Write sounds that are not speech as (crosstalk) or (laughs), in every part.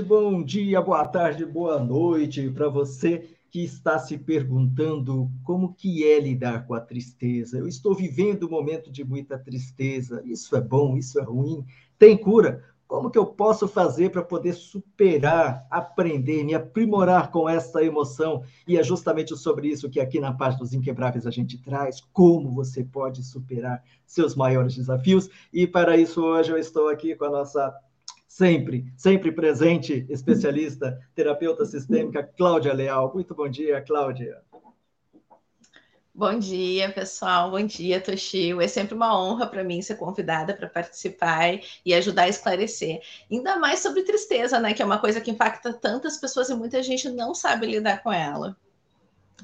Bom dia, boa tarde, boa noite para você que está se perguntando como que é lidar com a tristeza. Eu estou vivendo um momento de muita tristeza. Isso é bom, isso é ruim. Tem cura? Como que eu posso fazer para poder superar, aprender, me aprimorar com essa emoção? E é justamente sobre isso que aqui na página dos Inquebráveis a gente traz, como você pode superar seus maiores desafios. E para isso hoje eu estou aqui com a nossa sempre, sempre presente, especialista, terapeuta sistêmica, Cláudia Leal. Muito bom dia, Cláudia. Bom dia, pessoal. Bom dia, Toshio. É sempre uma honra para mim ser convidada para participar e ajudar a esclarecer. Ainda mais sobre tristeza, né? Que é uma coisa que impacta tantas pessoas e muita gente não sabe lidar com ela.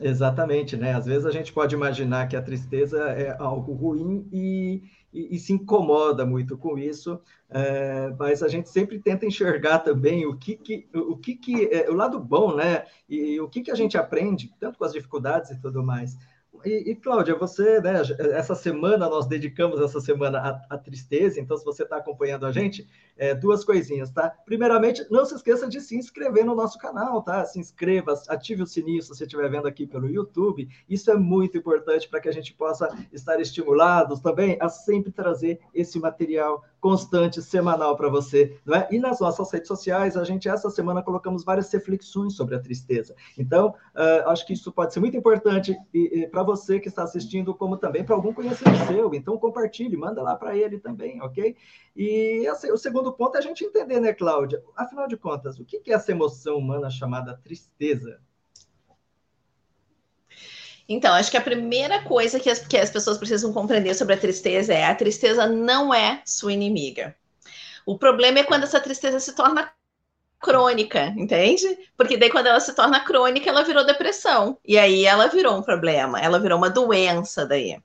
Exatamente, né? Às vezes a gente pode imaginar que a tristeza é algo ruim e e, e se incomoda muito com isso, é, mas a gente sempre tenta enxergar também o que, que o que, que é, o lado bom, né? E, e o que, que a gente aprende, tanto com as dificuldades e tudo mais. E, e, Cláudia, você, né, essa semana nós dedicamos essa semana à, à tristeza, então se você está acompanhando a gente, é, duas coisinhas, tá? Primeiramente, não se esqueça de se inscrever no nosso canal, tá? Se inscreva, ative o sininho se você estiver vendo aqui pelo YouTube. Isso é muito importante para que a gente possa estar estimulados também a sempre trazer esse material constante, semanal para você, não é? E nas nossas redes sociais, a gente essa semana colocamos várias reflexões sobre a tristeza. Então, uh, acho que isso pode ser muito importante para você que está assistindo, como também para algum conhecido seu. Então, compartilhe, manda lá para ele também, ok? E assim, o segundo ponto é a gente entender, né, Cláudia? Afinal de contas, o que é essa emoção humana chamada tristeza? Então, acho que a primeira coisa que as, que as pessoas precisam compreender sobre a tristeza é a tristeza não é sua inimiga. O problema é quando essa tristeza se torna crônica, entende? Porque daí quando ela se torna crônica, ela virou depressão. E aí ela virou um problema, ela virou uma doença daí.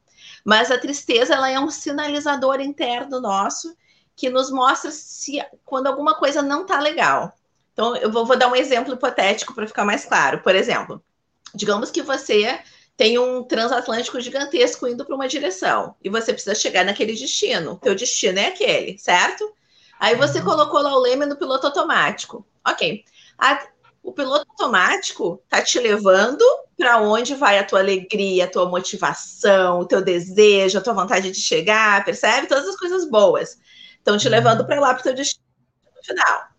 Mas a tristeza ela é um sinalizador interno nosso que nos mostra se quando alguma coisa não está legal. Então, eu vou, vou, dar um exemplo hipotético para ficar mais claro. Por exemplo, digamos que você tem um transatlântico gigantesco indo para uma direção e você precisa chegar naquele destino. Teu destino é aquele, certo? Aí você uhum. colocou lá o leme no piloto automático. Ok. A, o piloto automático tá te levando para onde vai a tua alegria, a tua motivação, o teu desejo, a tua vontade de chegar, percebe? Todas as coisas boas. Estão te levando uhum. para lá para o teu destino final.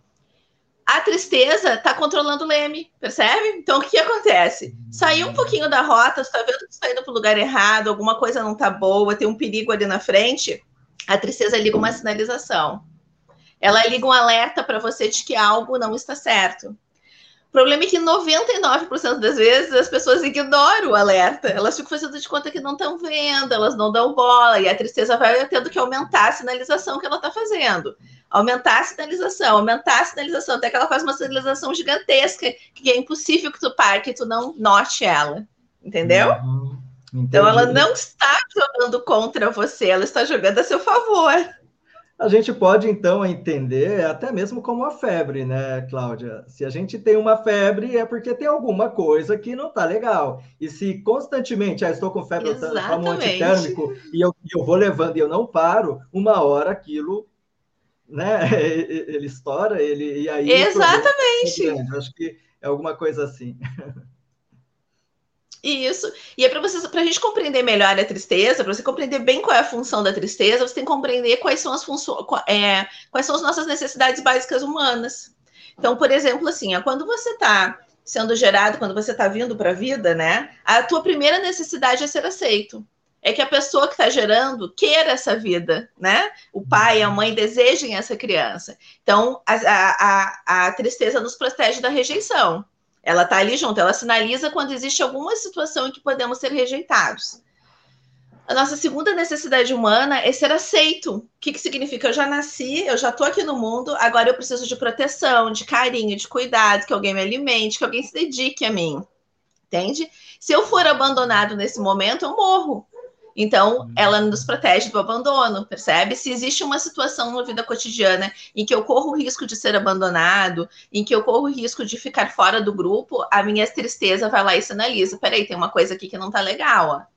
A tristeza está controlando o leme, percebe? Então, o que acontece? Saiu um pouquinho da rota, você está vendo que está indo para o lugar errado, alguma coisa não está boa, tem um perigo ali na frente, a tristeza liga uma sinalização. Ela liga um alerta para você de que algo não está certo problema é que 99% das vezes as pessoas ignoram o alerta. Elas ficam fazendo de conta que não estão vendo, elas não dão bola, e a tristeza vai tendo que aumentar a sinalização que ela está fazendo. Aumentar a sinalização, aumentar a sinalização, até que ela faz uma sinalização gigantesca, que é impossível que tu pare, que tu não note ela. Entendeu? Uhum, então ela não está jogando contra você, ela está jogando a seu favor. A gente pode, então, entender até mesmo como uma febre, né, Cláudia? Se a gente tem uma febre, é porque tem alguma coisa que não está legal. E se constantemente, ah, estou com febre, Exatamente. eu tomo antitérmico, e eu, eu vou levando e eu não paro, uma hora aquilo, né, (laughs) ele estoura, ele, e aí... Exatamente! É Acho que é alguma coisa assim. (laughs) Isso. E é para para a gente compreender melhor a tristeza, para você compreender bem qual é a função da tristeza, você tem que compreender quais são as funções, é, quais são as nossas necessidades básicas humanas. Então, por exemplo, assim, ó, quando você está sendo gerado, quando você está vindo para a vida, né? A tua primeira necessidade é ser aceito. É que a pessoa que está gerando queira essa vida, né? O pai, a mãe desejem essa criança. Então, a, a, a tristeza nos protege da rejeição. Ela está ali junto, ela sinaliza quando existe alguma situação em que podemos ser rejeitados. A nossa segunda necessidade humana é ser aceito. O que, que significa? Eu já nasci, eu já estou aqui no mundo, agora eu preciso de proteção, de carinho, de cuidado, que alguém me alimente, que alguém se dedique a mim. Entende? Se eu for abandonado nesse momento, eu morro. Então, uhum. ela nos protege do abandono, percebe? Se existe uma situação na vida cotidiana em que eu corro o risco de ser abandonado, em que eu corro o risco de ficar fora do grupo, a minha tristeza vai lá e sinaliza: peraí, tem uma coisa aqui que não tá legal, ó.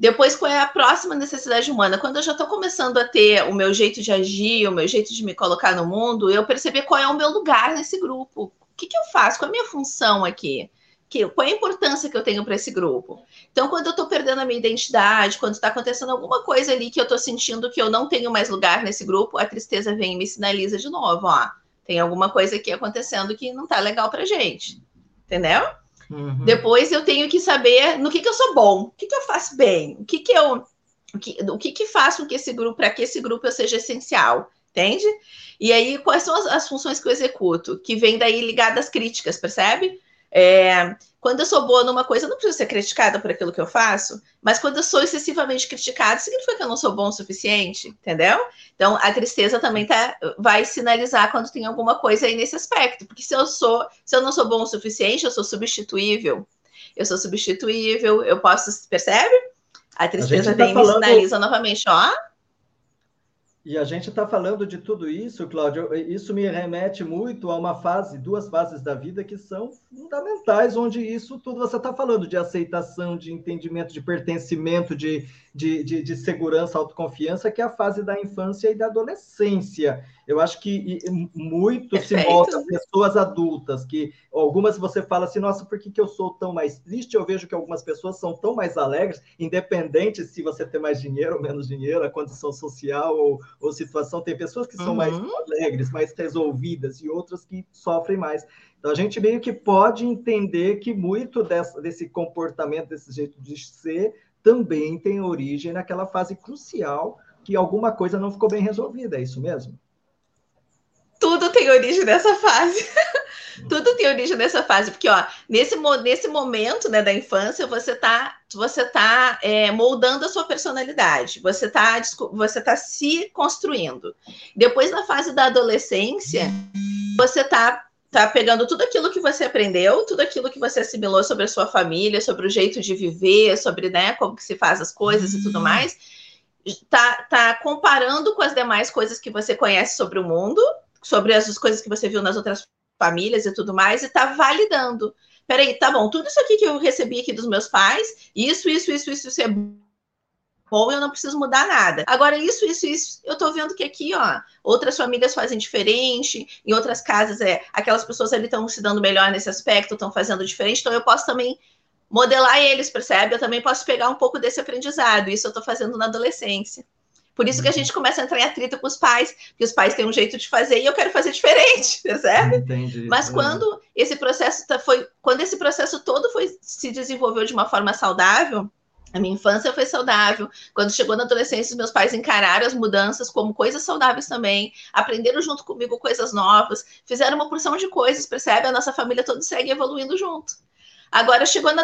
Depois, qual é a próxima necessidade humana? Quando eu já estou começando a ter o meu jeito de agir, o meu jeito de me colocar no mundo, eu perceber qual é o meu lugar nesse grupo. O que, que eu faço? Qual é a minha função aqui? Que, qual é a importância que eu tenho para esse grupo? Então, quando eu estou perdendo a minha identidade, quando está acontecendo alguma coisa ali que eu estou sentindo que eu não tenho mais lugar nesse grupo, a tristeza vem e me sinaliza de novo, ó, tem alguma coisa aqui acontecendo que não está legal para gente, entendeu? Uhum. Depois eu tenho que saber no que, que eu sou bom, o que, que eu faço bem, o que, que eu. O que, o que, que faz com que esse grupo, para que esse grupo eu seja essencial, entende? E aí, quais são as, as funções que eu executo? Que vem daí ligadas às críticas, percebe? É, quando eu sou boa numa coisa, eu não preciso ser criticada por aquilo que eu faço, mas quando eu sou excessivamente criticada, significa que eu não sou bom o suficiente, entendeu? Então, a tristeza também tá, vai sinalizar quando tem alguma coisa aí nesse aspecto, porque se eu sou, se eu não sou bom o suficiente, eu sou substituível. Eu sou substituível, eu posso, percebe? A tristeza a vem tá falando... me sinaliza novamente, ó, e a gente está falando de tudo isso, Cláudio. Isso me remete muito a uma fase, duas fases da vida que são fundamentais, onde isso tudo você está falando de aceitação, de entendimento, de pertencimento, de, de, de, de, segurança, autoconfiança, que é a fase da infância e da adolescência. Eu acho que muito Perfeito. se mostra pessoas adultas, que algumas você fala assim, nossa, por que, que eu sou tão mais triste? Eu vejo que algumas pessoas são tão mais alegres, independente se você tem mais dinheiro ou menos dinheiro, a condição social ou, ou situação. Tem pessoas que são uhum. mais alegres, mais resolvidas, e outras que sofrem mais. Então, a gente meio que pode entender que muito dessa, desse comportamento, desse jeito de ser, também tem origem naquela fase crucial que alguma coisa não ficou bem resolvida, é isso mesmo? Tudo tem origem nessa fase. (laughs) Tudo tem origem nessa fase, porque ó, nesse, nesse momento né, da infância, você está você tá, é, moldando a sua personalidade, você está você tá se construindo. Depois, na fase da adolescência, você está tá pegando tudo aquilo que você aprendeu, tudo aquilo que você assimilou sobre a sua família, sobre o jeito de viver, sobre né, como que se faz as coisas e tudo uhum. mais, tá, tá comparando com as demais coisas que você conhece sobre o mundo, sobre as coisas que você viu nas outras famílias e tudo mais, e tá validando. Peraí, tá bom, tudo isso aqui que eu recebi aqui dos meus pais, isso, isso, isso, isso, isso é bom, eu não preciso mudar nada. Agora, isso, isso, isso, eu tô vendo que aqui, ó, outras famílias fazem diferente, em outras casas, é, aquelas pessoas ali estão se dando melhor nesse aspecto, estão fazendo diferente, então eu posso também modelar eles, percebe? Eu também posso pegar um pouco desse aprendizado, isso eu tô fazendo na adolescência. Por isso que a gente começa a entrar em atrito com os pais, porque os pais têm um jeito de fazer e eu quero fazer diferente, (laughs) percebe? Entendi. Mas é. quando esse processo tá, foi, quando esse processo todo foi se desenvolveu de uma forma saudável, a minha infância foi saudável. Quando chegou na adolescência, meus pais encararam as mudanças como coisas saudáveis também, aprenderam junto comigo coisas novas, fizeram uma porção de coisas, percebe? A nossa família toda segue evoluindo junto. Agora, chegou na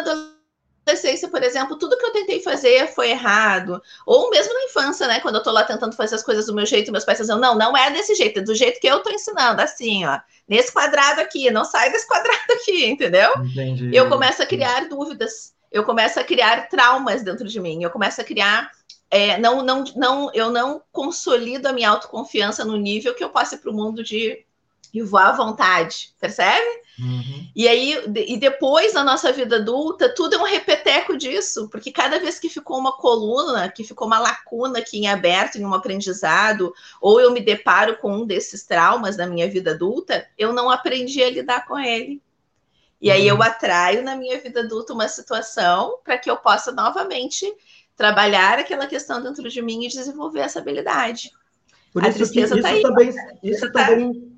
adolescência, por exemplo, tudo que eu tentei fazer foi errado. Ou mesmo na infância, né? Quando eu tô lá tentando fazer as coisas do meu jeito, meus pais dizem, não, não é desse jeito, é do jeito que eu tô ensinando, assim, ó. Nesse quadrado aqui, não sai desse quadrado aqui, entendeu? Entendi. Eu começo a criar dúvidas eu começo a criar traumas dentro de mim, eu começo a criar. É, não, não, não, eu não consolido a minha autoconfiança no nível que eu passe para o mundo de e voar à vontade, percebe? Uhum. E aí, e depois na nossa vida adulta, tudo é um repeteco disso, porque cada vez que ficou uma coluna, que ficou uma lacuna aqui em aberto em um aprendizado, ou eu me deparo com um desses traumas na minha vida adulta, eu não aprendi a lidar com ele. E aí eu uhum. atraio na minha vida adulta uma situação para que eu possa novamente trabalhar aquela questão dentro de mim e desenvolver essa habilidade. Por a isso que isso tá também, isso tá... também,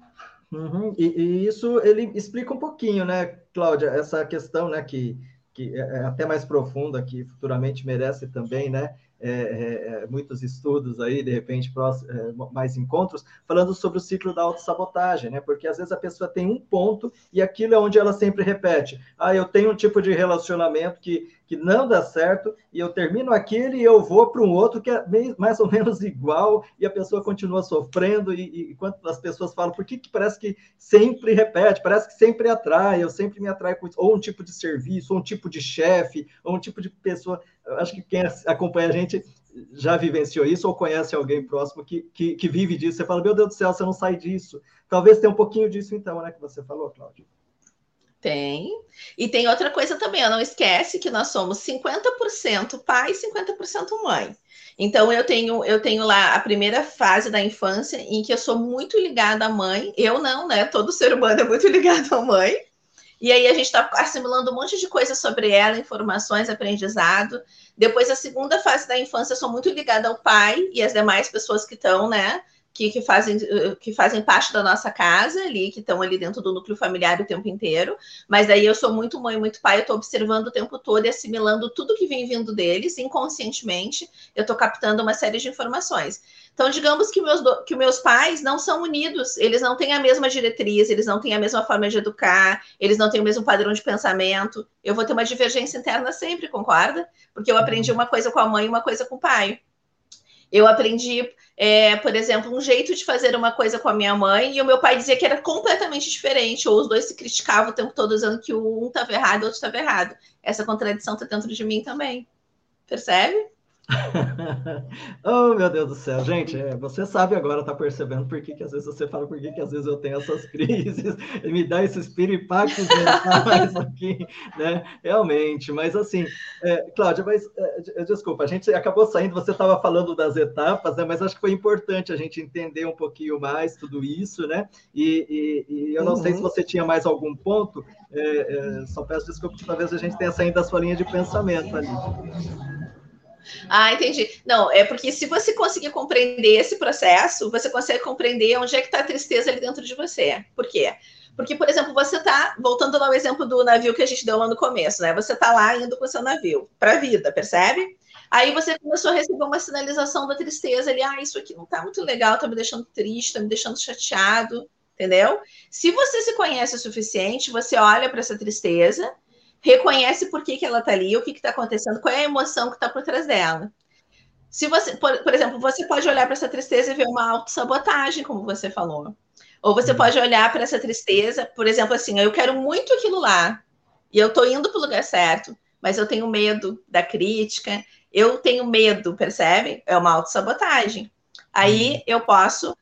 uhum, e, e, isso ele explica um pouquinho, né, Cláudia, essa questão, né, que, que é, é até mais profunda, que futuramente merece também, né, é, é, é, muitos estudos aí, de repente, próximo, é, mais encontros, falando sobre o ciclo da autossabotagem, né? Porque às vezes a pessoa tem um ponto e aquilo é onde ela sempre repete. Ah, eu tenho um tipo de relacionamento que que não dá certo, e eu termino aquele e eu vou para um outro que é mais ou menos (laughs) igual, e a pessoa continua sofrendo, e, e enquanto as pessoas falam, por que, que parece que sempre repete, parece que sempre atrai, eu sempre me atraio com isso, ou um tipo de serviço, ou um tipo de chefe, ou um tipo de pessoa, eu acho que quem acompanha a gente já vivenciou isso ou conhece alguém próximo que, que, que, vive disso, você fala, meu Deus do céu, você não sai disso. Talvez tenha um pouquinho disso então, né, que você falou, Cláudio. Tem. E tem outra coisa também, não esquece que nós somos 50% pai e 50% mãe. Então eu tenho eu tenho lá a primeira fase da infância em que eu sou muito ligada à mãe. Eu não, né? Todo ser humano é muito (laughs) ligado à mãe. E aí a gente está assimilando um monte de coisas sobre ela, informações, aprendizado. Depois a segunda fase da infância eu sou muito ligada ao pai e as demais pessoas que estão, né? Que, que, fazem, que fazem parte da nossa casa ali, que estão ali dentro do núcleo familiar o tempo inteiro. Mas daí eu sou muito mãe, muito pai, eu estou observando o tempo todo e assimilando tudo que vem vindo deles, inconscientemente, eu estou captando uma série de informações. Então, digamos que meus, que meus pais não são unidos, eles não têm a mesma diretriz, eles não têm a mesma forma de educar, eles não têm o mesmo padrão de pensamento. Eu vou ter uma divergência interna sempre, concorda? Porque eu aprendi uma coisa com a mãe e uma coisa com o pai. Eu aprendi é, por exemplo, um jeito de fazer uma coisa com a minha mãe e o meu pai dizia que era completamente diferente, ou os dois se criticavam o tempo todo, dizendo que um estava errado e o outro estava errado. Essa contradição está dentro de mim também. Percebe? (laughs) oh, meu Deus do céu, gente, é, você sabe agora, tá percebendo por que, que às vezes você fala por que, que às vezes eu tenho essas (laughs) crises, me dá esses piripaques mentais aqui, né? Realmente, mas assim, é, Cláudia, mas é, desculpa, a gente acabou saindo, você estava falando das etapas, né? Mas acho que foi importante a gente entender um pouquinho mais tudo isso, né? E, e, e eu não uhum. sei se uhum. você tinha mais algum ponto, é, é, só peço desculpa que talvez a gente tenha saído da sua linha de pensamento ali. Ah, entendi. Não, é porque se você conseguir compreender esse processo, você consegue compreender onde é que está a tristeza ali dentro de você. Por quê? Porque, por exemplo, você está, voltando ao exemplo do navio que a gente deu lá no começo, né? Você está lá indo com seu navio para a vida, percebe? Aí você começou a receber uma sinalização da tristeza ali, ah, isso aqui não está muito legal, está me deixando triste, está me deixando chateado, entendeu? Se você se conhece o suficiente, você olha para essa tristeza reconhece por que, que ela está ali, o que está acontecendo, qual é a emoção que está por trás dela. Se você, por, por exemplo, você pode olhar para essa tristeza e ver uma autossabotagem, como você falou. Ou você uhum. pode olhar para essa tristeza, por exemplo, assim, eu quero muito aquilo lá, e eu estou indo para o lugar certo, mas eu tenho medo da crítica, eu tenho medo, percebe? É uma autossabotagem. Aí uhum. eu posso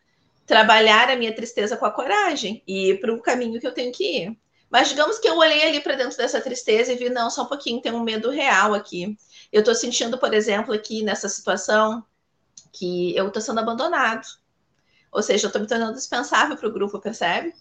trabalhar a minha tristeza com a coragem e ir para o caminho que eu tenho que ir. Mas digamos que eu olhei ali para dentro dessa tristeza e vi, não, só um pouquinho, tem um medo real aqui. Eu estou sentindo, por exemplo, aqui nessa situação, que eu estou sendo abandonado. Ou seja, eu estou me tornando dispensável para o grupo, percebe?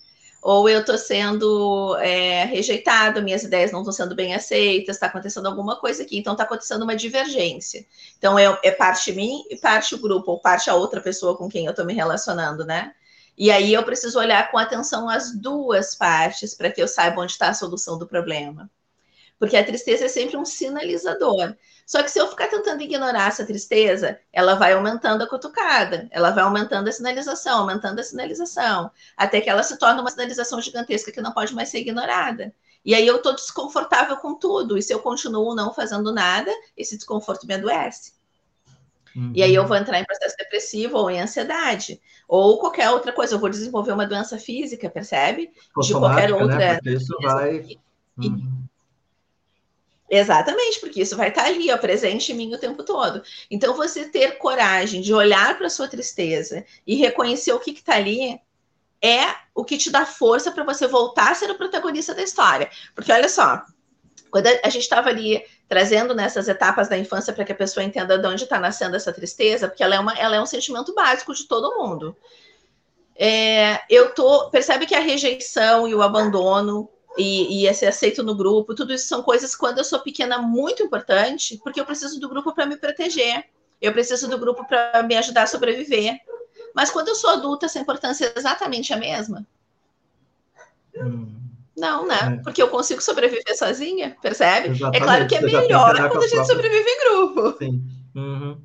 Ou eu estou sendo é, rejeitado, minhas ideias não estão sendo bem aceitas, está acontecendo alguma coisa aqui, então está acontecendo uma divergência. Então é, é parte mim e parte o grupo, ou parte a outra pessoa com quem eu estou me relacionando, né? E aí eu preciso olhar com atenção as duas partes para que eu saiba onde está a solução do problema. Porque a tristeza é sempre um sinalizador. Só que se eu ficar tentando ignorar essa tristeza, ela vai aumentando a cutucada, ela vai aumentando a sinalização, aumentando a sinalização, até que ela se torna uma sinalização gigantesca que não pode mais ser ignorada. E aí eu estou desconfortável com tudo, e se eu continuo não fazendo nada, esse desconforto me adoece. Uhum. E aí eu vou entrar em processo depressivo ou em ansiedade. Ou qualquer outra coisa, eu vou desenvolver uma doença física, percebe? De qualquer né? outra. Né? Porque isso vai. Uhum. Exatamente, porque isso vai estar ali, ó, presente em mim o tempo todo. Então, você ter coragem de olhar para a sua tristeza e reconhecer o que está ali é o que te dá força para você voltar a ser o protagonista da história. Porque olha só, quando a gente estava ali trazendo nessas etapas da infância para que a pessoa entenda de onde está nascendo essa tristeza, porque ela é, uma, ela é um sentimento básico de todo mundo. É, eu tô, percebe que a rejeição e o abandono e, e aceito no grupo, tudo isso são coisas quando eu sou pequena muito importante, porque eu preciso do grupo para me proteger, eu preciso do grupo para me ajudar a sobreviver. Mas quando eu sou adulta, essa importância é exatamente a mesma. Hum. Não, né? É. Porque eu consigo sobreviver sozinha, percebe? Exatamente. É claro que é melhor quando a, gente sobrevive em grupo. Sim. Uhum.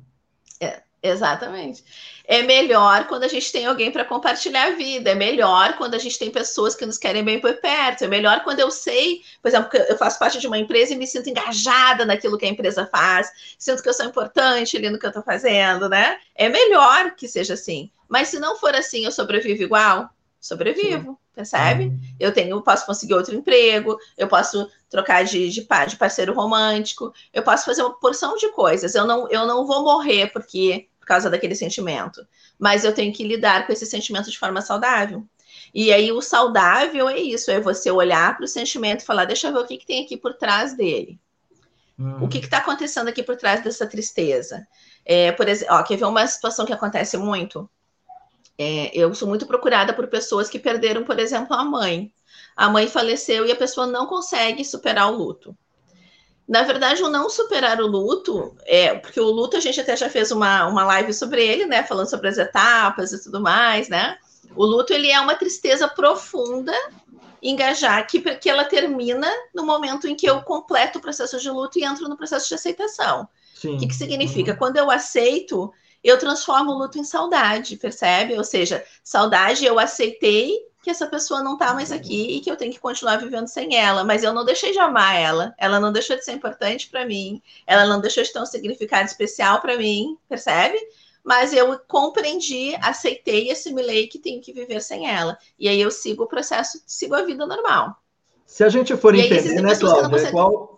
É, exatamente. É melhor quando a gente tem alguém para compartilhar a vida. É melhor quando a gente tem pessoas que nos querem bem por perto. É melhor quando eu sei, por exemplo, que eu faço parte de uma empresa e me sinto engajada naquilo que a empresa faz, sinto que eu sou importante ali no que eu estou fazendo, né? É melhor que seja assim. Mas se não for assim, eu sobrevivo igual? Sobrevivo. Sim percebe? Uhum. Eu tenho, posso conseguir outro emprego, eu posso trocar de, de, de, parceiro romântico, eu posso fazer uma porção de coisas. Eu não, eu não vou morrer porque por causa daquele sentimento, mas eu tenho que lidar com esse sentimento de forma saudável. E aí o saudável é isso, é você olhar para o sentimento e falar, deixa eu ver o que, que tem aqui por trás dele. Uhum. O que está acontecendo aqui por trás dessa tristeza? É, por exemplo, ó, quer ver uma situação que acontece muito? É, eu sou muito procurada por pessoas que perderam, por exemplo, a mãe. A mãe faleceu e a pessoa não consegue superar o luto. Na verdade, o não superar o luto, é, porque o luto a gente até já fez uma, uma live sobre ele, né? Falando sobre as etapas e tudo mais, né? O luto ele é uma tristeza profunda, engajar, que, que ela termina no momento em que eu completo o processo de luto e entro no processo de aceitação. O que, que significa? Uhum. Quando eu aceito, eu transformo o luto em saudade, percebe? Ou seja, saudade eu aceitei que essa pessoa não está mais aqui e que eu tenho que continuar vivendo sem ela, mas eu não deixei de amar ela, ela não deixou de ser importante para mim, ela não deixou de ter um significado especial para mim, percebe? Mas eu compreendi, aceitei e assimilei que tenho que viver sem ela. E aí eu sigo o processo, sigo a vida normal. Se a gente for e entender, né, Cláudia, qual,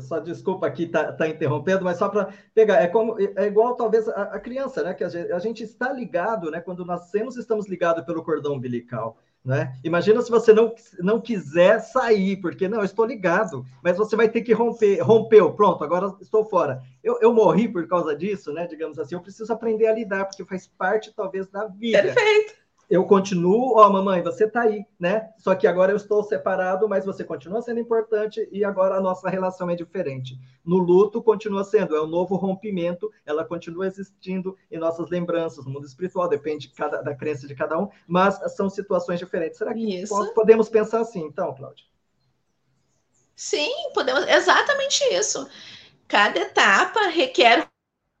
só desculpa aqui tá, tá interrompendo, mas só para pegar, é como é igual talvez a, a criança, né? Que a gente, a gente, está ligado, né? Quando nascemos, estamos ligados pelo cordão umbilical. Né? Imagina se você não, não quiser sair, porque não, eu estou ligado, mas você vai ter que romper, rompeu, pronto, agora estou fora. Eu, eu morri por causa disso, né? Digamos assim, eu preciso aprender a lidar, porque faz parte, talvez, da vida. Perfeito eu continuo, ó, oh, mamãe, você tá aí, né? Só que agora eu estou separado, mas você continua sendo importante e agora a nossa relação é diferente. No luto continua sendo, é um novo rompimento, ela continua existindo em nossas lembranças, no mundo espiritual, depende de cada, da crença de cada um, mas são situações diferentes. Será que Isso. podemos pensar assim, então, Cláudia? Sim, podemos, exatamente isso. Cada etapa requer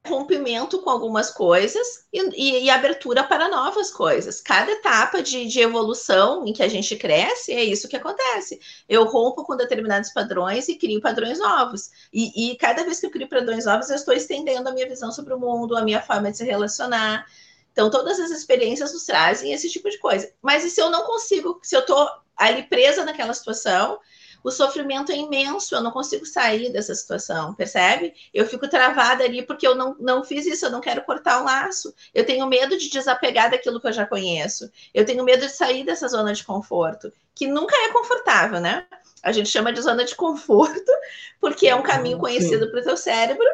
rompimento com algumas coisas e, e, e, abertura para novas coisas. Cada etapa de, de, evolução em que a gente cresce é isso que acontece. Eu rompo com determinados padrões e crio padrões novos. E, e cada vez que eu crio padrões novos, eu estou estendendo a minha visão sobre o mundo, a minha forma de se relacionar. Então, todas as experiências nos trazem esse tipo de coisa. Mas e se eu não consigo, se eu estou ali presa naquela situação, o sofrimento é imenso, eu não consigo sair dessa situação, percebe? Eu fico travada ali porque eu não, não fiz isso, eu não quero cortar o laço. Eu tenho medo de desapegar daquilo que eu já conheço. Eu tenho medo de sair dessa zona de conforto, que nunca é confortável, né? A gente chama de zona de conforto, (laughs) porque é um caminho conhecido para o teu cérebro,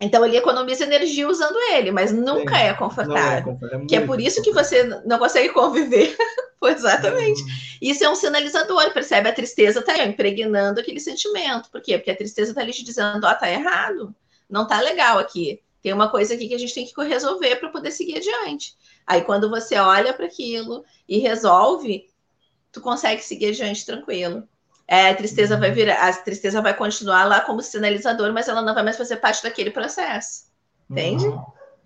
então ele economiza energia usando ele, mas nunca Sim, é confortável. É, é que é por isso que você não consegue conviver. (laughs) Exatamente. Uhum. Isso é um sinalizador, percebe? A tristeza está impregnando aquele sentimento. Por quê? Porque a tristeza está ali te dizendo, ó, oh, tá errado, não tá legal aqui. Tem uma coisa aqui que a gente tem que resolver para poder seguir adiante. Aí quando você olha para aquilo e resolve, tu consegue seguir adiante tranquilo é, a tristeza vai virar, a tristeza vai continuar lá como sinalizador, mas ela não vai mais fazer parte daquele processo. Entende? Uhum.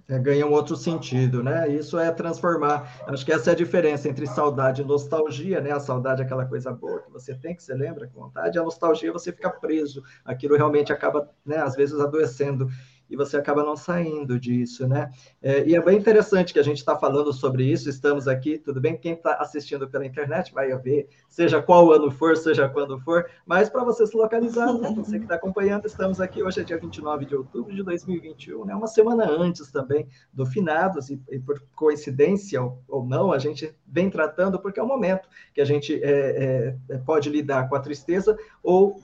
É, ganha um outro sentido, né? Isso é transformar. Acho que essa é a diferença entre saudade e nostalgia, né? A saudade é aquela coisa boa que você tem, que você lembra com vontade, a nostalgia você fica preso. Aquilo realmente acaba, né, às vezes, adoecendo e você acaba não saindo disso, né? É, e é bem interessante que a gente está falando sobre isso, estamos aqui, tudo bem? Quem está assistindo pela internet vai ver, seja qual ano for, seja quando for, mas para você se localizar, né? (laughs) você que está acompanhando, estamos aqui, hoje é dia 29 de outubro de 2021, né? Uma semana antes também do finados, e, e por coincidência ou, não, a gente vem tratando, porque é o momento que a gente é, é, pode lidar com a tristeza ou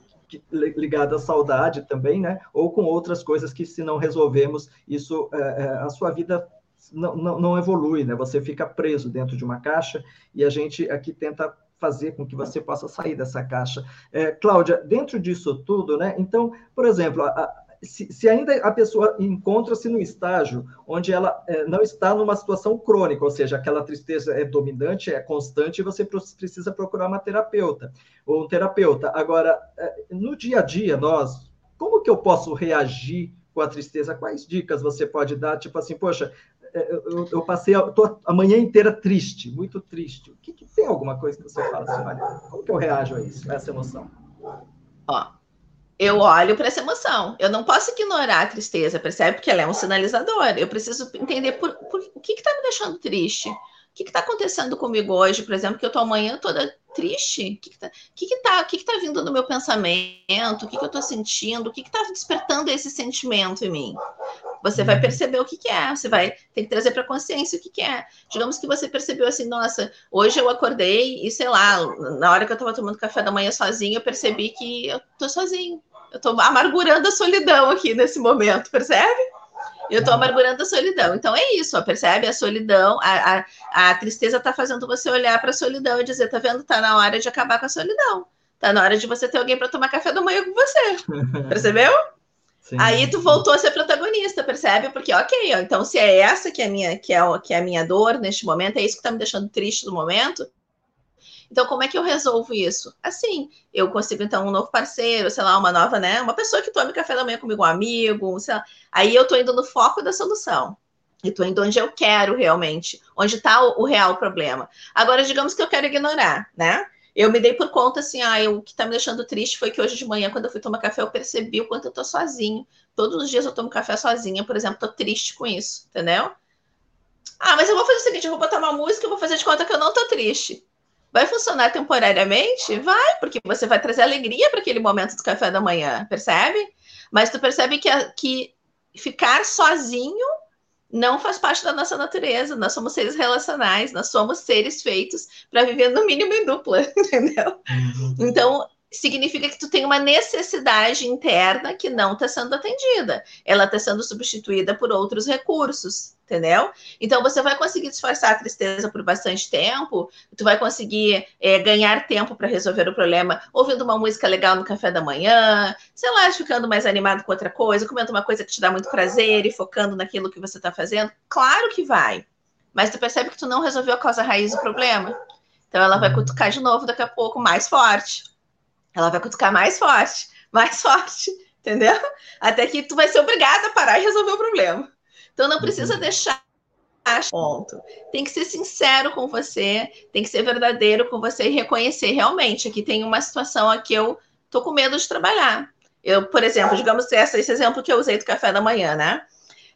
ligada à saudade também, né? Ou com outras coisas que, se não resolvemos, isso, é, é, a sua vida não, não, não evolui, né? Você fica preso dentro de uma caixa e a gente aqui tenta fazer com que você possa sair dessa caixa. É, Cláudia, dentro disso tudo, né? Então, por exemplo, a, se, se, ainda a pessoa encontra-se no estágio onde ela é, não está numa situação crônica, ou seja, aquela tristeza é dominante, é constante, e você precisa procurar uma terapeuta ou um terapeuta. Agora, é, no dia a dia, nós, como que eu posso reagir com a tristeza? Quais dicas você pode dar? Tipo assim, poxa, é, eu, eu passei a, a manhã inteira triste, muito triste. O que, que, tem alguma coisa que você fala assim, Maria? Como que eu reajo a isso, a essa emoção? Eu olho para essa emoção. Eu não posso ignorar a tristeza, percebe? Porque ela é um sinalizador. Eu preciso entender por, por o que está me deixando triste. O que está acontecendo comigo hoje, por exemplo, que eu estou amanhã toda triste? O que está que que tá, que que tá vindo no meu pensamento? O que, que eu estou sentindo? O que está despertando esse sentimento em mim? Você vai uhum. perceber o que, que é, você vai ter que trazer para consciência o que, que é. Digamos que você percebeu assim, nossa, hoje eu acordei e sei lá, na hora que eu estava tomando café da manhã sozinho, eu percebi que eu tô sozinho. Eu tô amargurando a solidão aqui nesse momento, percebe? Eu tô amargurando a solidão. Então é isso, ó, percebe? A solidão, a, a, a tristeza tá fazendo você olhar para a solidão e dizer, tá vendo? Tá na hora de acabar com a solidão. Tá na hora de você ter alguém para tomar café da manhã com você. (laughs) Percebeu? Sim. Aí tu voltou a ser protagonista, percebe? Porque, ok, ó, então se é essa que é, a minha, que, é, que é a minha dor neste momento, é isso que tá me deixando triste no momento, então, como é que eu resolvo isso? Assim, eu consigo, então, um novo parceiro, sei lá, uma nova, né? Uma pessoa que tome café da manhã comigo, um amigo, sei lá. Aí eu tô indo no foco da solução. E tô indo onde eu quero realmente, onde está o, o, real problema. Agora, digamos que eu quero ignorar, né? Eu me dei por conta, assim, ah, eu, o que tá me deixando triste foi que hoje de manhã, quando eu fui tomar café, eu percebi o quanto eu tô sozinho. Todos os dias eu tomo café sozinha, por exemplo, tô triste com isso, entendeu? Ah, mas eu vou fazer o seguinte, eu vou botar uma música e vou fazer de conta que eu não tô triste. Vai funcionar temporariamente? Vai, porque você vai trazer alegria para aquele momento do café da manhã, percebe? Mas tu percebe que, que ficar sozinho não faz parte da nossa natureza. Nós somos seres relacionais, nós somos seres feitos para viver no mínimo em dupla, (laughs) entendeu? Uhum. Então, significa que tu tem uma necessidade interna que não está sendo atendida. Ela está sendo substituída por outros recursos, entendeu? Então você vai conseguir disfarçar a tristeza por bastante tempo, tu vai conseguir é, ganhar tempo para resolver o problema ouvindo uma música legal no café da manhã, sei lá, ficando mais animado com outra coisa, comendo uma coisa que te dá muito prazer e focando naquilo que você está fazendo. Claro que vai. Mas tu percebe que tu não resolveu a causa raiz do problema. Então ela vai uhum. cutucar de novo daqui a pouco mais forte ela vai cutucar mais forte, mais forte, entendeu? Até que tu vai ser obrigada a parar e resolver o problema. Então não precisa deixar ponto. Tem que ser sincero com você, tem que ser verdadeiro com você e reconhecer realmente aqui tem uma situação aqui eu tô com medo de trabalhar. Eu, por exemplo, digamos esse exemplo que eu usei do café da manhã, né?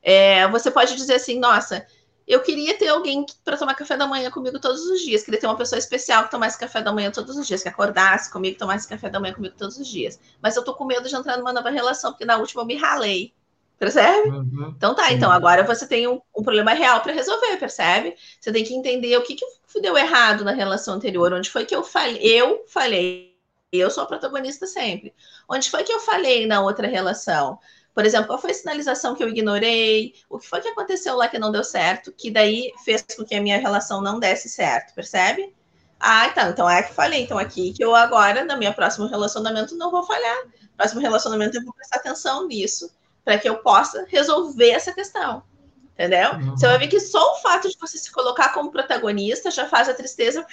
É, você pode dizer assim, nossa, eu queria ter alguém para tomar café da manhã comigo todos os dias. Queria ter uma pessoa especial que tomasse café da manhã todos os dias, que acordasse comigo, tomasse café da manhã comigo todos os dias. Mas eu tô com medo de entrar numa nova relação, porque na última eu me ralei. Percebe? Uhum. Então tá, então agora você tem um, um problema real para resolver, percebe? Você tem que entender o que, que deu errado na relação anterior, onde foi que eu falei. Eu falei, eu sou a protagonista sempre. Onde foi que eu falei na outra relação? Por exemplo, qual foi a sinalização que eu ignorei? O que foi que aconteceu lá que não deu certo? Que daí fez com que a minha relação não desse certo, percebe? Ah, então, então é que falei, então aqui que eu agora, no meu próximo relacionamento, não vou falhar. Próximo relacionamento eu vou prestar atenção nisso, para que eu possa resolver essa questão. Entendeu? Uhum. Você vai ver que só o fato de você se colocar como protagonista já faz a tristeza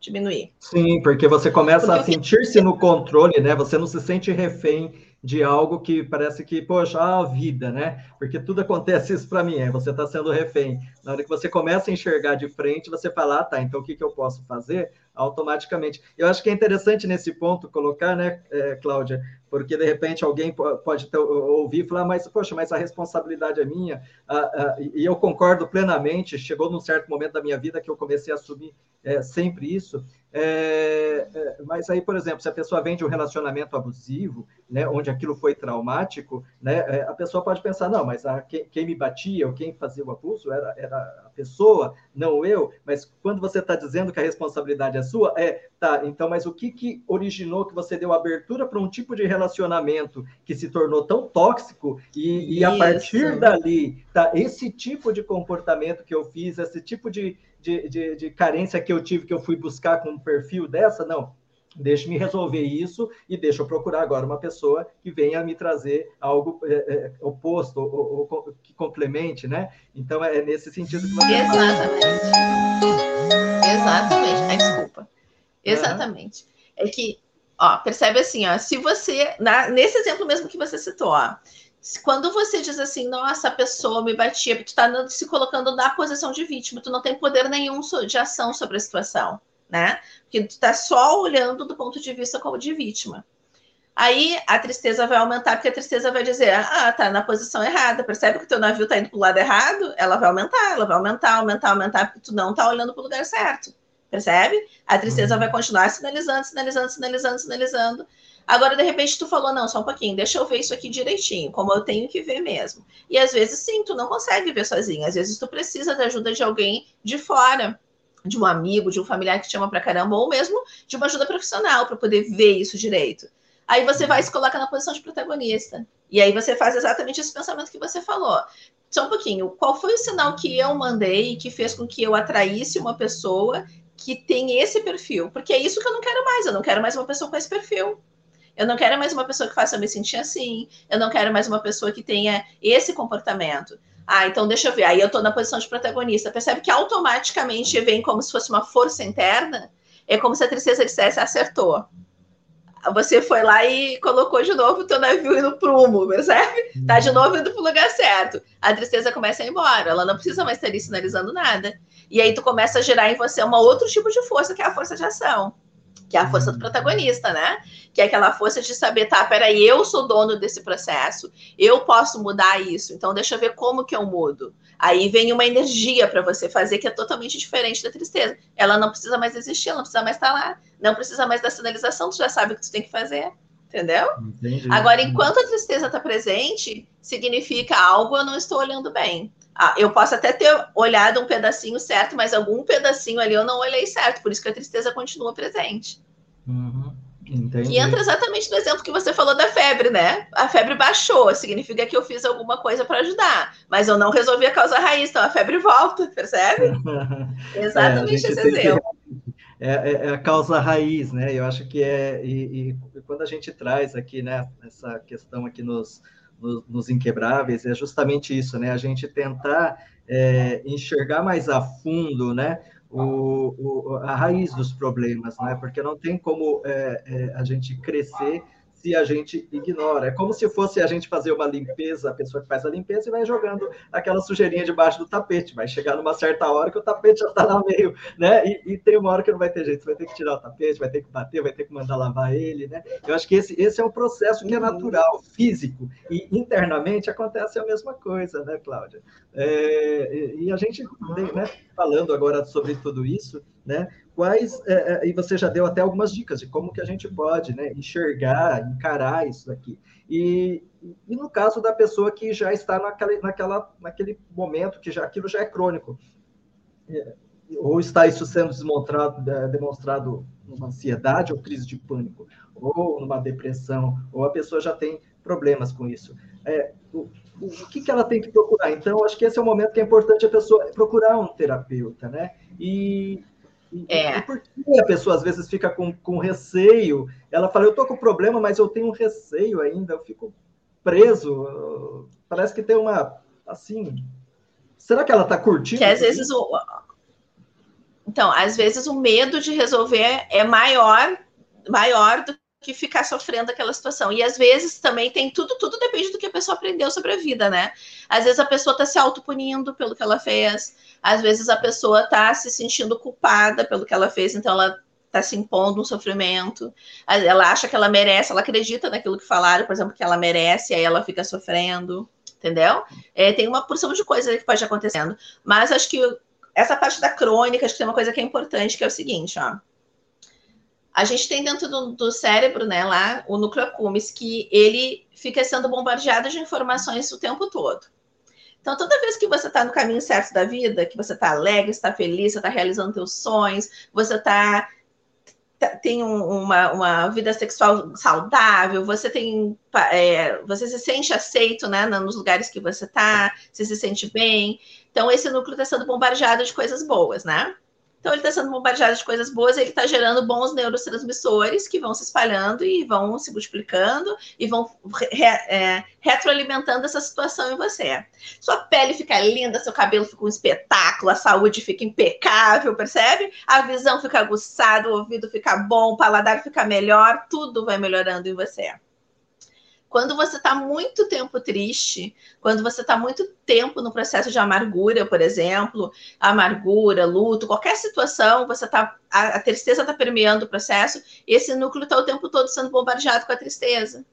diminuir. Sim, porque você começa porque a sentir-se no controle, né? Você não se sente refém de algo que parece que, poxa, a vida, né? Porque tudo acontece isso para mim, é você está sendo refém. Na hora que você começa a enxergar de frente, você fala, ah, tá, então o que, que eu posso fazer? Automaticamente. Eu acho que é interessante nesse ponto colocar, né, é, Cláudia, porque de repente alguém pode ter, ouvir e falar, mas, poxa, mas a responsabilidade é minha, ah, ah, e eu concordo plenamente, chegou num certo momento da minha vida que eu comecei a assumir é, sempre isso, é, é, mas aí, por exemplo, se a pessoa vem de um relacionamento abusivo, né, onde aquilo foi traumático, né, é, a pessoa pode pensar, não, mas a, quem, quem, me batia ou quem fazia o abuso era, era a pessoa, não eu. Mas quando você está dizendo que a responsabilidade é sua, é, tá, então, mas o que, que originou que você deu abertura para um tipo de relacionamento que se tornou tão tóxico e, e a partir dali, tá, esse tipo de comportamento que eu fiz, esse tipo de de, de, de carência que eu tive, que eu fui buscar com um perfil dessa, não. Deixe-me resolver isso e deixa eu procurar agora uma pessoa que venha me trazer algo é, é, oposto ou, ou, que complemente, né? Então é nesse sentido que você Exatamente. Fala. Exatamente. Ai, desculpa. Exatamente. É. é que, ó, percebe assim, ó, se você, na, nesse exemplo mesmo que você citou, ó, quando você diz assim, nossa, a pessoa me batia, tu está se colocando na posição de vítima, tu não tem poder nenhum de ação sobre a situação, né? Porque tu está só olhando do ponto de vista como de vítima. Aí a tristeza vai aumentar, porque a tristeza vai dizer, ah, tá na posição errada, percebe que o teu navio tá indo pro lado errado? Ela vai aumentar, ela vai aumentar, aumentar, aumentar, porque tu não tá olhando pro lugar certo. percebe? A tristeza uhum. vai continuar sinalizando, sinalizando, sinalizando, sinalizando. Agora, de repente, tu falou, não, só um pouquinho, deixa eu ver isso aqui direitinho, como eu tenho que ver mesmo. E às vezes, sim, tu não consegue ver sozinho. Às vezes, tu precisa da ajuda de alguém de fora, de um amigo, de um familiar que te chama pra caramba, ou mesmo de uma ajuda profissional para poder ver isso direito. Aí você vai e se coloca na posição de protagonista. E aí você faz exatamente esse pensamento que você falou. Só um pouquinho, qual foi o sinal que eu mandei que fez com que eu atraísse uma pessoa que tem esse perfil? Porque é isso que eu não quero mais, eu não quero mais uma pessoa com esse perfil. Eu não quero mais uma pessoa que faça eu me sentir assim. Eu não quero mais uma pessoa que tenha esse comportamento. Ah, então deixa eu ver. Aí eu estou na posição de protagonista. Percebe que automaticamente vem como se fosse uma força interna? É como se a tristeza dissesse acertou. Você foi lá e colocou de novo o teu navio indo prumo, percebe? Tá de novo indo pro lugar certo. A tristeza começa a ir embora, ela não precisa mais estar ali sinalizando nada. E aí tu começa a gerar em você um outro tipo de força, que é a força de ação que é a força do uhum. protagonista, né? Que é aquela força de saber, tá, peraí, eu sou dono desse processo, eu posso mudar isso, então deixa eu ver como que eu mudo. Aí vem uma energia para você fazer que é totalmente diferente da tristeza. Ela não precisa mais existir, ela não precisa mais estar lá, não precisa mais da sinalização, tu já sabe o que tu tem que fazer. Entendeu? Entendi. Agora, enquanto a tristeza está presente, significa algo eu não estou olhando bem. Ah, eu posso até ter olhado um pedacinho certo, mas algum pedacinho ali eu não olhei certo, por isso que a tristeza continua presente. Uhum, e entra exatamente no exemplo que você falou da febre, né? A febre baixou, significa que eu fiz alguma coisa para ajudar, mas eu não resolvi a causa raiz, então a febre volta, percebe? (laughs) exatamente é, esse exemplo. (laughs) É, é, é, a causa raiz, né? Eu acho que é. E, e, quando a gente traz aqui, né, essa questão aqui nos, nos, Inquebráveis, é justamente isso, né? A gente tentar é, enxergar mais a fundo, né? O, o, a raiz dos problemas, né? Porque não tem como é, é, a gente crescer se a gente ignora. É como se fosse a gente fazer uma limpeza, a pessoa que faz a limpeza e vai jogando aquela sujeirinha debaixo do tapete. Vai chegar numa certa hora que o tapete já está lá meio, né? E, e, tem uma hora que não vai ter jeito, você vai ter que tirar o tapete, vai ter que bater, vai ter que mandar lavar ele, né? Eu acho que esse, esse é um processo que é natural, físico, e internamente acontece a mesma coisa, né, Cláudia? É, e a gente, né, falando agora sobre tudo isso, né? Quais, é, é, e você já deu até algumas dicas de como que a gente pode né, enxergar, encarar isso daqui. E, e no caso da pessoa que já está naquela, naquela, naquele momento que já aquilo já é crônico, é, ou está isso sendo demonstrado, demonstrado numa ansiedade ou crise de pânico, ou numa depressão, ou a pessoa já tem problemas com isso. É, o, o que, que ela tem que procurar? Então, acho que esse é o momento que é importante a pessoa procurar um terapeuta, né? E, é. E por que a pessoa às vezes fica com, com receio? Ela fala, eu tô com problema, mas eu tenho um receio ainda, eu fico preso. Parece que tem uma, assim... Será que ela está curtindo? Que às vezes o... Então, às vezes o medo de resolver é maior, maior do que ficar sofrendo aquela situação. E às vezes também tem tudo, tudo depende do que a pessoa aprendeu sobre a vida, né? Às vezes a pessoa está se autopunindo pelo que ela fez, às vezes a pessoa está se sentindo culpada pelo que ela fez, então ela está se impondo um sofrimento. Ela acha que ela merece, ela acredita naquilo que falaram, por exemplo, que ela merece, aí ela fica sofrendo, entendeu? É, tem uma porção de coisas que pode acontecendo. Mas acho que essa parte da crônica, acho que tem uma coisa que é importante, que é o seguinte, ó. A gente tem dentro do, do cérebro, né, lá, o núcleo accumbens, que ele fica sendo bombardeado de informações o tempo todo. Então, toda vez que você está no caminho certo da vida, que você está alegre, está feliz, está realizando seus sonhos, você está tá, tem uma, uma vida sexual saudável, você tem é, você se sente aceito né, nos lugares que você está, você se sente bem. Então, esse núcleo está sendo bombardeado de coisas boas, né? Então, ele está sendo bombardeado de coisas boas, ele está gerando bons neurotransmissores que vão se espalhando e vão se multiplicando e vão re, é, retroalimentando essa situação em você. Sua pele fica linda, seu cabelo fica um espetáculo, a saúde fica impecável, percebe? A visão fica aguçada, o ouvido fica bom, o paladar fica melhor, tudo vai melhorando em você. Quando você está muito tempo triste, quando você está muito tempo no processo de amargura, por exemplo, amargura, luto, qualquer situação, você tá, a, a tristeza está permeando o processo, esse núcleo está o tempo todo sendo bombardeado com a tristeza.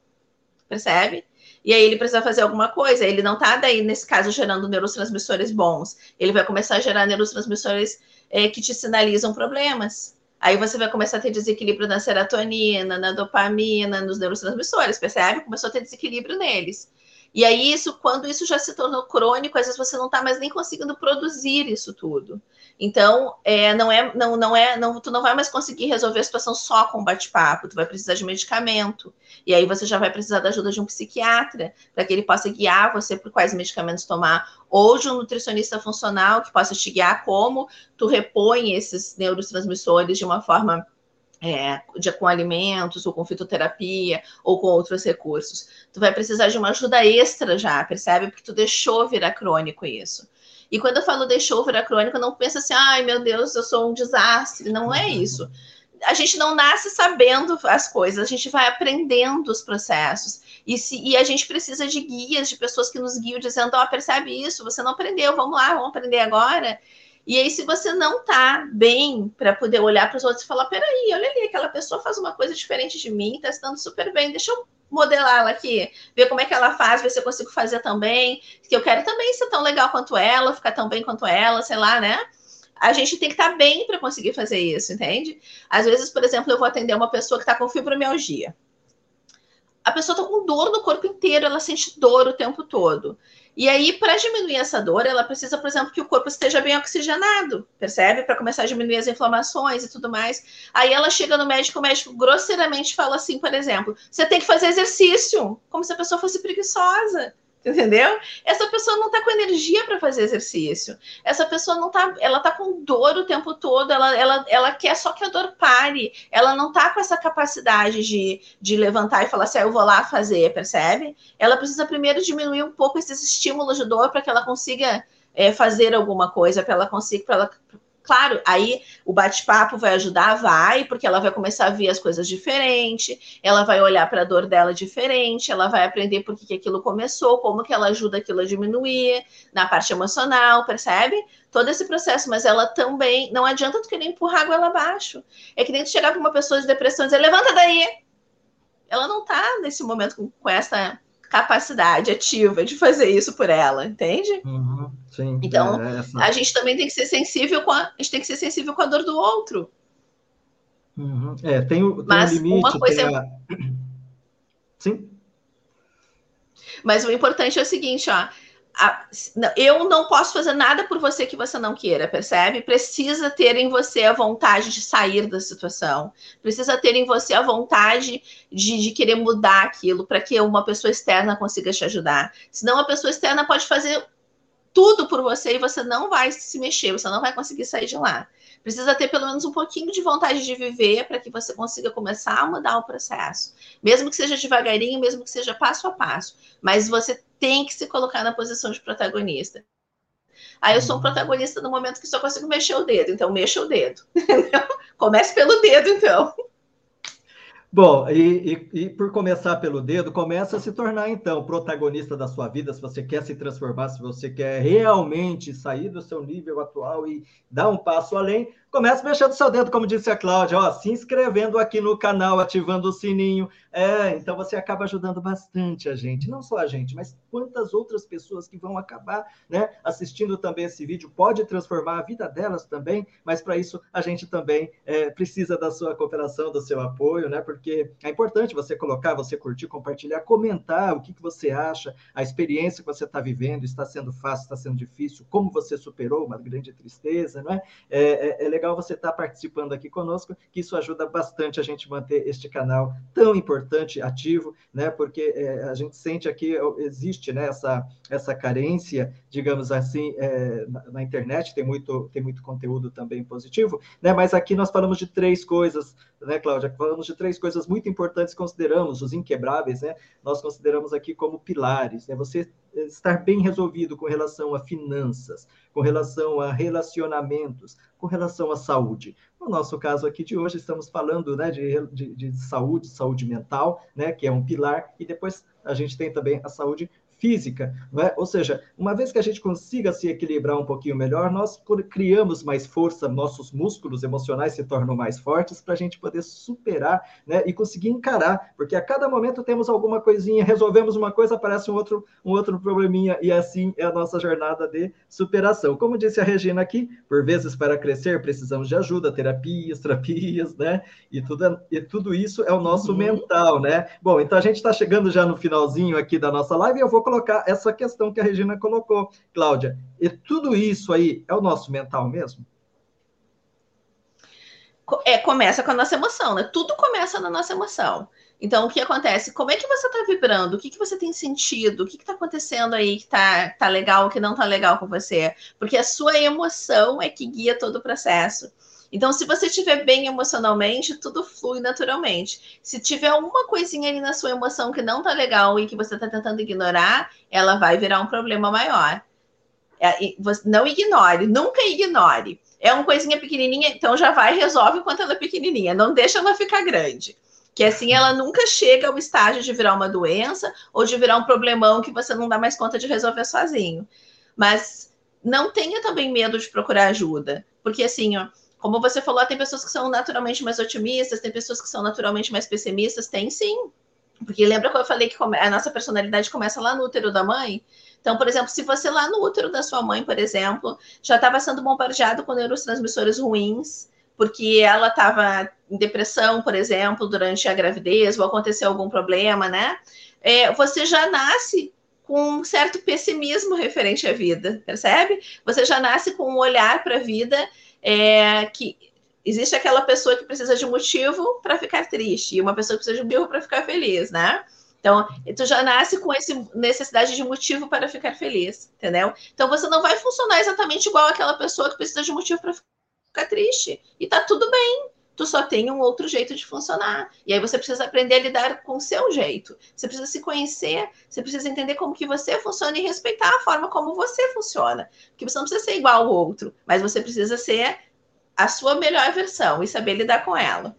Percebe? E aí ele precisa fazer alguma coisa. Ele não está daí, nesse caso, gerando neurotransmissores bons. Ele vai começar a gerar neurotransmissores é, que te sinalizam problemas. Aí você vai começar a ter desequilíbrio na serotonina, na dopamina, nos neurotransmissores, percebe? Começou a ter desequilíbrio neles. E aí, isso, quando isso já se tornou crônico, às vezes você não está mais nem conseguindo produzir isso tudo. Então, é, não é, não, não é, não, tu não vai mais conseguir resolver a situação só com bate-papo, tu vai precisar de medicamento. E aí você já vai precisar da ajuda de um psiquiatra, para que ele possa guiar você por quais medicamentos tomar, ou de um nutricionista funcional que possa te guiar como tu repõe esses neurotransmissores de uma forma é, de, com alimentos, ou com fitoterapia, ou com outros recursos. Tu vai precisar de uma ajuda extra já, percebe? Porque tu deixou virar crônico isso. E quando eu falo deixou virar crônico, não pensa assim, ai meu Deus, eu sou um desastre. Não é isso. A gente não nasce sabendo as coisas, a gente vai aprendendo os processos. E, se, e a gente precisa de guias, de pessoas que nos guiam, dizendo: Ó, oh, percebe isso, você não aprendeu, vamos lá, vamos aprender agora. E aí, se você não tá bem para poder olhar para os outros e falar: peraí, olha ali, aquela pessoa faz uma coisa diferente de mim, tá estando super bem, deixa eu modelar ela aqui, ver como é que ela faz, ver se eu consigo fazer também, que eu quero também ser tão legal quanto ela, ficar tão bem quanto ela, sei lá, né? A gente tem que estar tá bem para conseguir fazer isso, entende? Às vezes, por exemplo, eu vou atender uma pessoa que está com fibromialgia. A pessoa está com dor no corpo inteiro, ela sente dor o tempo todo. E aí, para diminuir essa dor, ela precisa, por exemplo, que o corpo esteja bem oxigenado, percebe? Para começar a diminuir as inflamações e tudo mais. Aí ela chega no médico, o médico grosseiramente fala assim, por exemplo: você tem que fazer exercício, como se a pessoa fosse preguiçosa entendeu? Essa pessoa não está com energia para fazer exercício. Essa pessoa não tá, ela tá com dor o tempo todo, ela, ela, ela quer só que a dor pare. Ela não tá com essa capacidade de, de levantar e falar assim, ah, eu vou lá fazer, percebe? Ela precisa primeiro diminuir um pouco esses estímulos de dor para que ela consiga é, fazer alguma coisa, para ela conseguir, para ela Claro, aí o bate-papo vai ajudar, vai, porque ela vai começar a ver as coisas diferente, ela vai olhar para a dor dela diferente, ela vai aprender por que, que aquilo começou, como que ela ajuda aquilo a diminuir na parte emocional, percebe? Todo esse processo, mas ela também, não adianta tu querer empurrar a goela abaixo. É que nem tu chegar para uma pessoa de depressão e dizer, levanta daí. Ela não está nesse momento com, com essa capacidade ativa de fazer isso por ela, entende? Uhum, sim. Então, é essa... a gente também tem que ser sensível com a, a gente tem que ser sensível com a dor do outro. Uhum. É, tem, o, tem Mas um limite, uma coisa é... a... (clears throat) Sim. Mas o importante é o seguinte, ó, eu não posso fazer nada por você que você não queira, percebe? Precisa ter em você a vontade de sair da situação, precisa ter em você a vontade de, de querer mudar aquilo para que uma pessoa externa consiga te ajudar. Senão a pessoa externa pode fazer tudo por você e você não vai se mexer, você não vai conseguir sair de lá. Precisa ter pelo menos um pouquinho de vontade de viver para que você consiga começar a mudar o processo. Mesmo que seja devagarinho, mesmo que seja passo a passo. Mas você tem que se colocar na posição de protagonista. Aí eu sou um protagonista no momento que só consigo mexer o dedo, então mexa o dedo. (laughs) Comece pelo dedo, então. Bom, e, e, e, por começar pelo dedo, começa a se tornar, então, protagonista da sua vida, se você quer se transformar, se você quer realmente sair do seu nível atual e dar um passo além, Comece mexendo seu dedo, como disse a Cláudia, ó, se inscrevendo aqui no canal, ativando o sininho. É, então você acaba ajudando bastante a gente, não só a gente, mas quantas outras pessoas que vão acabar né, assistindo também esse vídeo, pode transformar a vida delas também, mas para isso a gente também é, precisa da sua cooperação, do seu apoio, né? Porque é importante você colocar, você curtir, compartilhar, comentar o que, que você acha, a experiência que você está vivendo, está sendo fácil, está sendo difícil, como você superou uma grande tristeza, não é? É, é, é legal você estar tá participando aqui conosco, que isso ajuda bastante a gente manter este canal tão importante, ativo, né? Porque é, a gente sente aqui, existe né, essa, essa carência, digamos assim, é, na, na, internet, tem muito, tem muito conteúdo também positivo, né? Mas aqui nós falamos de três coisas, né, Cláudia? Falamos de três coisas muito importantes, consideramos os inquebráveis, né? Nós consideramos aqui como pilares, né? Você estar bem resolvido com relação a finanças, com relação a relacionamentos, com relação à saúde. No nosso caso aqui de hoje, estamos falando né, de, de, de saúde, saúde mental, né, que é um pilar, e depois a gente tem também a saúde física, é? ou seja, uma vez que a gente consiga se equilibrar um pouquinho melhor, nós criamos mais força, nossos músculos emocionais se tornam mais fortes para a gente poder superar né, e conseguir encarar, porque a cada momento temos alguma coisinha, resolvemos uma coisa, aparece um outro, um outro probleminha, e assim é a nossa jornada de superação. Como disse a Regina aqui, por vezes para crescer precisamos de ajuda, terapias, terapias, né? E tudo, e tudo isso é o nosso uhum. mental, né? Bom, então a gente está chegando já no finalzinho aqui da nossa live e eu vou colocar essa questão que a Regina colocou. Cláudia, e tudo isso aí é o nosso mental mesmo? É, começa com a nossa emoção, né? Tudo começa na nossa emoção. Então, o que acontece? Como é que você está vibrando? O que, que você tem sentido? O que está acontecendo aí que está tá legal, o que não está legal com você? Porque a sua emoção é que guia todo o processo. Então, se você estiver bem emocionalmente, tudo flui naturalmente. Se tiver uma coisinha ali na sua emoção que não tá legal e que você está tentando ignorar, ela vai virar um problema maior. É, não ignore, nunca ignore. É uma coisinha pequenininha, então já vai resolve enquanto ela é pequenininha. Não deixa ela ficar grande. Que assim ela nunca chega ao estágio de virar uma doença ou de virar um problemão que você não dá mais conta de resolver sozinho. Mas não tenha também medo de procurar ajuda. Porque assim, ó, como você falou, tem pessoas que são naturalmente mais otimistas, tem pessoas que são naturalmente mais pessimistas, tem sim. Porque lembra que eu falei que a nossa personalidade começa lá no útero da mãe? Então, por exemplo, se você lá no útero da sua mãe, por exemplo, já estava sendo bombardeado com neurotransmissores ruins, porque ela estava em depressão, por exemplo, durante a gravidez, ou aconteceu algum problema, né? É, você já nasce com um certo pessimismo referente à vida, percebe? Você já nasce com um olhar para a vida é que existe aquela pessoa que precisa de motivo para ficar triste e uma pessoa que precisa de motivo para ficar feliz, né? Então, tu já nasce com essa necessidade de motivo para ficar feliz, entendeu? Então, você não vai funcionar exatamente igual aquela pessoa que precisa de motivo para ficar triste. E tá tudo bem tu só tem um outro jeito de funcionar. E aí você precisa aprender a lidar com o seu jeito. Você precisa se conhecer, você precisa entender como que você funciona e respeitar a forma como você funciona. Porque você não precisa ser igual ao outro, mas você precisa ser a sua melhor versão e saber lidar com ela.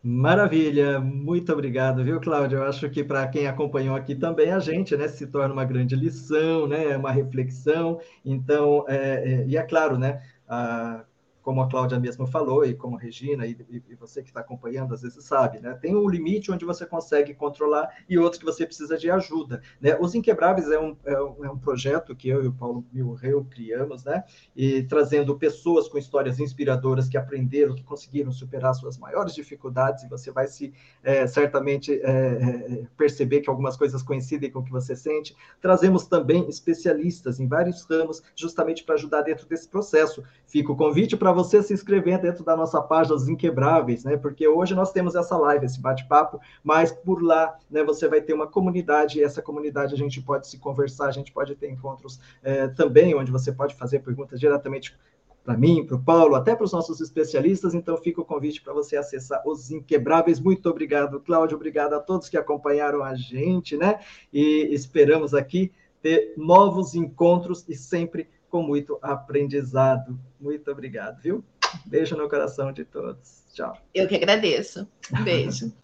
Maravilha, muito obrigado, viu, Cláudia? Eu acho que para quem acompanhou aqui também a gente, né, se torna uma grande lição, né, uma reflexão. Então, é, é, e é claro, né, a, como a Cláudia mesmo falou, e como a Regina, e, e você que está acompanhando, às vezes sabe, né? Tem um limite onde você consegue controlar e outros que você precisa de ajuda. Né? Os Inquebráveis é um, é um, é um projeto que eu e o Paulo Milreu criamos, né? E trazendo pessoas com histórias inspiradoras que aprenderam, que conseguiram superar suas maiores dificuldades, e você vai se é, certamente é, é, perceber que algumas coisas coincidem com o que você sente. Trazemos também especialistas em vários ramos, justamente para ajudar dentro desse processo. Fica o convite para você se inscrever dentro da nossa página Os Inquebráveis, né? Porque hoje nós temos essa live, esse bate-papo, mas por lá, né, você vai ter uma comunidade, e essa comunidade a gente pode se conversar, a gente pode ter encontros é, também, onde você pode fazer perguntas diretamente para mim, para o Paulo, até para os nossos especialistas. Então, fica o convite para você acessar os Inquebráveis. Muito obrigado, Cláudio. Obrigado a todos que acompanharam a gente, né? E esperamos aqui ter novos encontros e sempre com muito aprendizado. Muito obrigado, viu? Beijo no coração de todos. Tchau. Eu que agradeço. Beijo. (laughs)